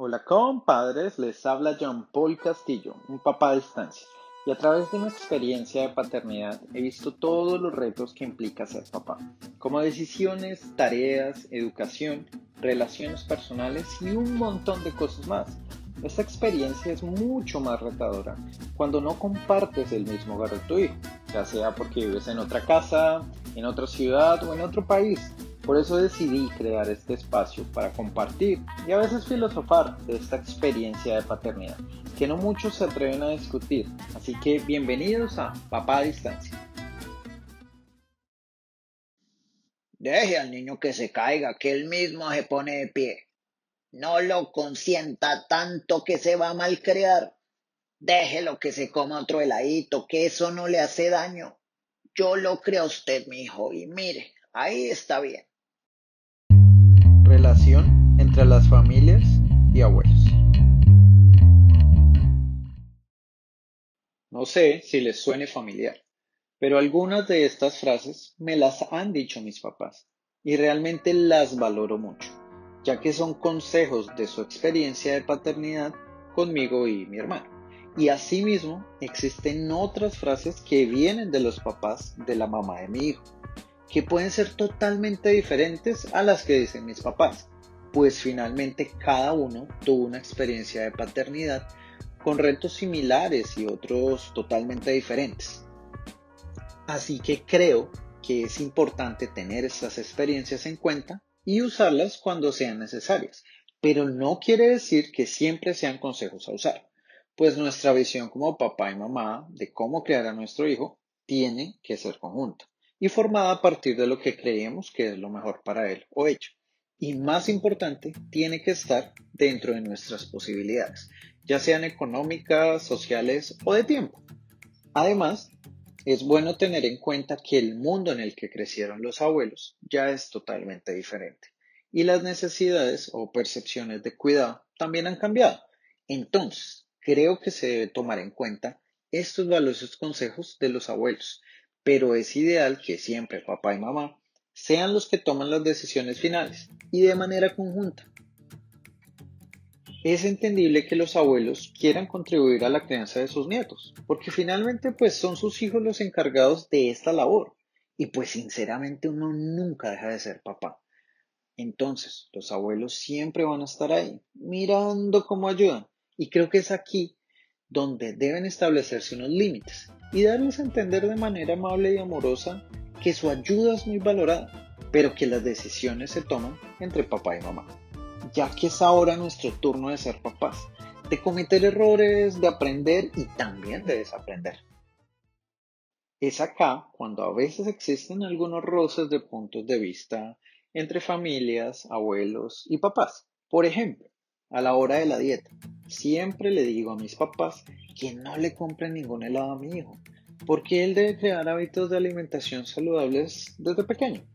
Hola compadres, les habla John Paul Castillo, un papá a distancia, y a través de mi experiencia de paternidad he visto todos los retos que implica ser papá, como decisiones, tareas, educación, relaciones personales y un montón de cosas más. Esta experiencia es mucho más retadora cuando no compartes el mismo hogar tu hijo, ya sea porque vives en otra casa, en otra ciudad o en otro país por eso decidí crear este espacio para compartir y a veces filosofar de esta experiencia de paternidad, que no muchos se atreven a discutir. Así que bienvenidos a Papá a Distancia. Deje al niño que se caiga, que él mismo se pone de pie. No lo consienta tanto que se va a malcriar. Déjelo que se coma otro heladito, que eso no le hace daño. Yo lo creo a usted, mi hijo, y mire, ahí está bien relación entre las familias y abuelos. No sé si les suene familiar, pero algunas de estas frases me las han dicho mis papás y realmente las valoro mucho, ya que son consejos de su experiencia de paternidad conmigo y mi hermano. Y asimismo existen otras frases que vienen de los papás de la mamá de mi hijo que pueden ser totalmente diferentes a las que dicen mis papás, pues finalmente cada uno tuvo una experiencia de paternidad con retos similares y otros totalmente diferentes. Así que creo que es importante tener estas experiencias en cuenta y usarlas cuando sean necesarias, pero no quiere decir que siempre sean consejos a usar, pues nuestra visión como papá y mamá de cómo crear a nuestro hijo tiene que ser conjunta y formada a partir de lo que creemos que es lo mejor para él o ella. Y más importante, tiene que estar dentro de nuestras posibilidades, ya sean económicas, sociales o de tiempo. Además, es bueno tener en cuenta que el mundo en el que crecieron los abuelos ya es totalmente diferente y las necesidades o percepciones de cuidado también han cambiado. Entonces, creo que se debe tomar en cuenta estos valiosos consejos de los abuelos pero es ideal que siempre papá y mamá sean los que toman las decisiones finales y de manera conjunta. Es entendible que los abuelos quieran contribuir a la crianza de sus nietos, porque finalmente pues son sus hijos los encargados de esta labor y pues sinceramente uno nunca deja de ser papá. Entonces, los abuelos siempre van a estar ahí, mirando cómo ayudan. Y creo que es aquí donde deben establecerse unos límites y darles a entender de manera amable y amorosa que su ayuda es muy valorada, pero que las decisiones se toman entre papá y mamá, ya que es ahora nuestro turno de ser papás, de cometer errores, de aprender y también de desaprender. Es acá cuando a veces existen algunos roces de puntos de vista entre familias, abuelos y papás. Por ejemplo, a la hora de la dieta. Siempre le digo a mis papás que no le compren ningún helado a mi hijo, porque él debe crear hábitos de alimentación saludables desde pequeño.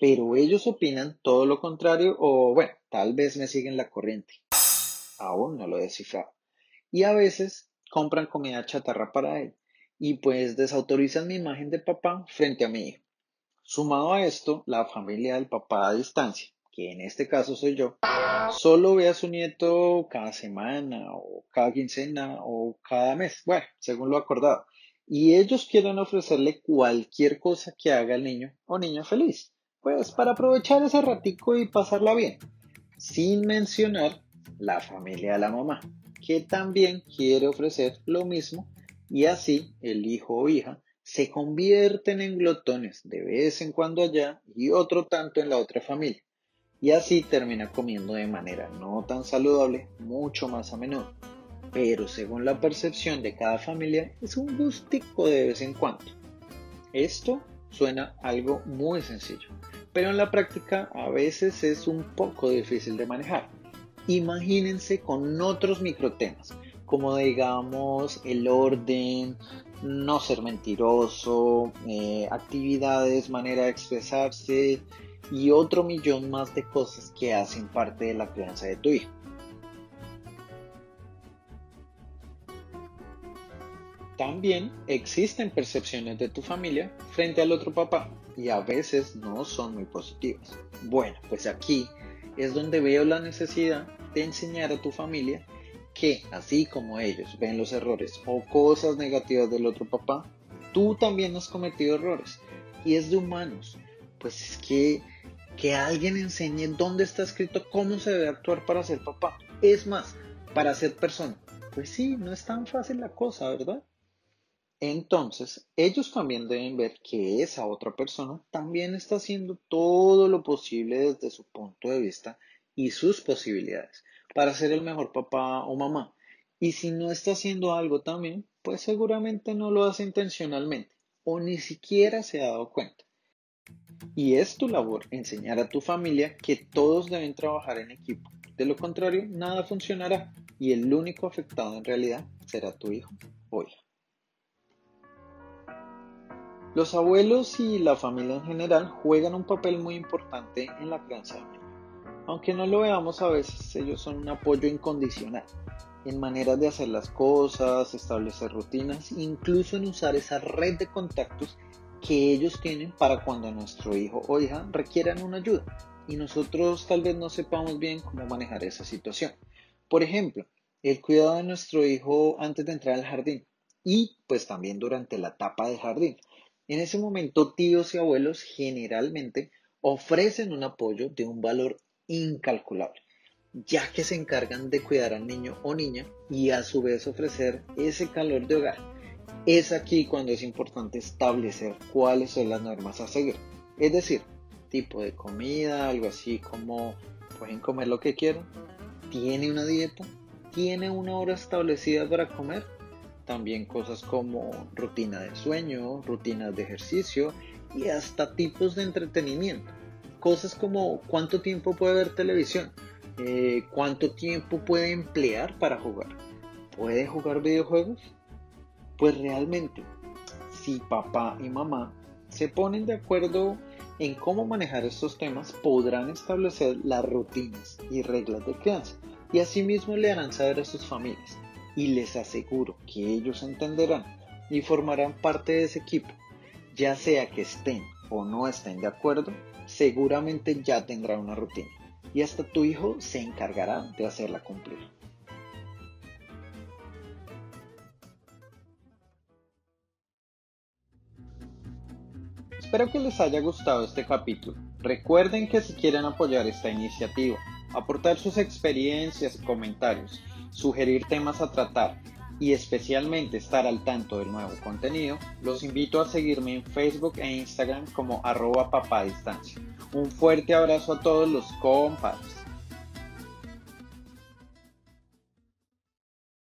Pero ellos opinan todo lo contrario o bueno, tal vez me siguen la corriente. Aún no lo he descifrado. Y a veces compran comida chatarra para él y pues desautorizan mi imagen de papá frente a mi hijo. Sumado a esto, la familia del papá a distancia, que en este caso soy yo, solo ve a su nieto cada semana o cada quincena o cada mes, bueno, según lo acordado. Y ellos quieren ofrecerle cualquier cosa que haga el niño o niña feliz, pues para aprovechar ese ratico y pasarla bien, sin mencionar la familia de la mamá, que también quiere ofrecer lo mismo y así el hijo o hija se convierten en glotones de vez en cuando allá y otro tanto en la otra familia y así termina comiendo de manera no tan saludable mucho más a menudo. Pero según la percepción de cada familia es un gustico de vez en cuando. Esto suena algo muy sencillo, pero en la práctica a veces es un poco difícil de manejar. Imagínense con otros microtemas, como digamos el orden, no ser mentiroso, eh, actividades, manera de expresarse, y otro millón más de cosas que hacen parte de la crianza de tu hijo. También existen percepciones de tu familia frente al otro papá y a veces no son muy positivas. Bueno, pues aquí es donde veo la necesidad de enseñar a tu familia que, así como ellos ven los errores o cosas negativas del otro papá, tú también has cometido errores. Y es de humanos. Pues es que que alguien enseñe dónde está escrito cómo se debe actuar para ser papá. Es más, para ser persona. Pues sí, no es tan fácil la cosa, ¿verdad? Entonces, ellos también deben ver que esa otra persona también está haciendo todo lo posible desde su punto de vista y sus posibilidades para ser el mejor papá o mamá. Y si no está haciendo algo también, pues seguramente no lo hace intencionalmente o ni siquiera se ha dado cuenta. Y es tu labor enseñar a tu familia que todos deben trabajar en equipo. De lo contrario, nada funcionará y el único afectado en realidad será tu hijo o hija. Los abuelos y la familia en general juegan un papel muy importante en la crianza de niños. Aunque no lo veamos a veces, ellos son un apoyo incondicional en maneras de hacer las cosas, establecer rutinas, incluso en usar esa red de contactos que ellos tienen para cuando nuestro hijo o hija requieran una ayuda y nosotros tal vez no sepamos bien cómo manejar esa situación. Por ejemplo, el cuidado de nuestro hijo antes de entrar al jardín y pues también durante la etapa de jardín. En ese momento tíos y abuelos generalmente ofrecen un apoyo de un valor incalculable, ya que se encargan de cuidar al niño o niña y a su vez ofrecer ese calor de hogar es aquí cuando es importante establecer cuáles son las normas a seguir. Es decir, tipo de comida, algo así como pueden comer lo que quieran, tiene una dieta, tiene una hora establecida para comer, también cosas como rutina de sueño, rutinas de ejercicio y hasta tipos de entretenimiento. Cosas como cuánto tiempo puede ver televisión, eh, cuánto tiempo puede emplear para jugar. ¿Puede jugar videojuegos? Pues realmente, si papá y mamá se ponen de acuerdo en cómo manejar estos temas, podrán establecer las rutinas y reglas de crianza y asimismo le harán saber a sus familias. Y les aseguro que ellos entenderán y formarán parte de ese equipo. Ya sea que estén o no estén de acuerdo, seguramente ya tendrá una rutina y hasta tu hijo se encargará de hacerla cumplir. Espero que les haya gustado este capítulo. Recuerden que si quieren apoyar esta iniciativa, aportar sus experiencias comentarios, sugerir temas a tratar y especialmente estar al tanto del nuevo contenido, los invito a seguirme en Facebook e Instagram como arroba papadistancia. Un fuerte abrazo a todos los compadres.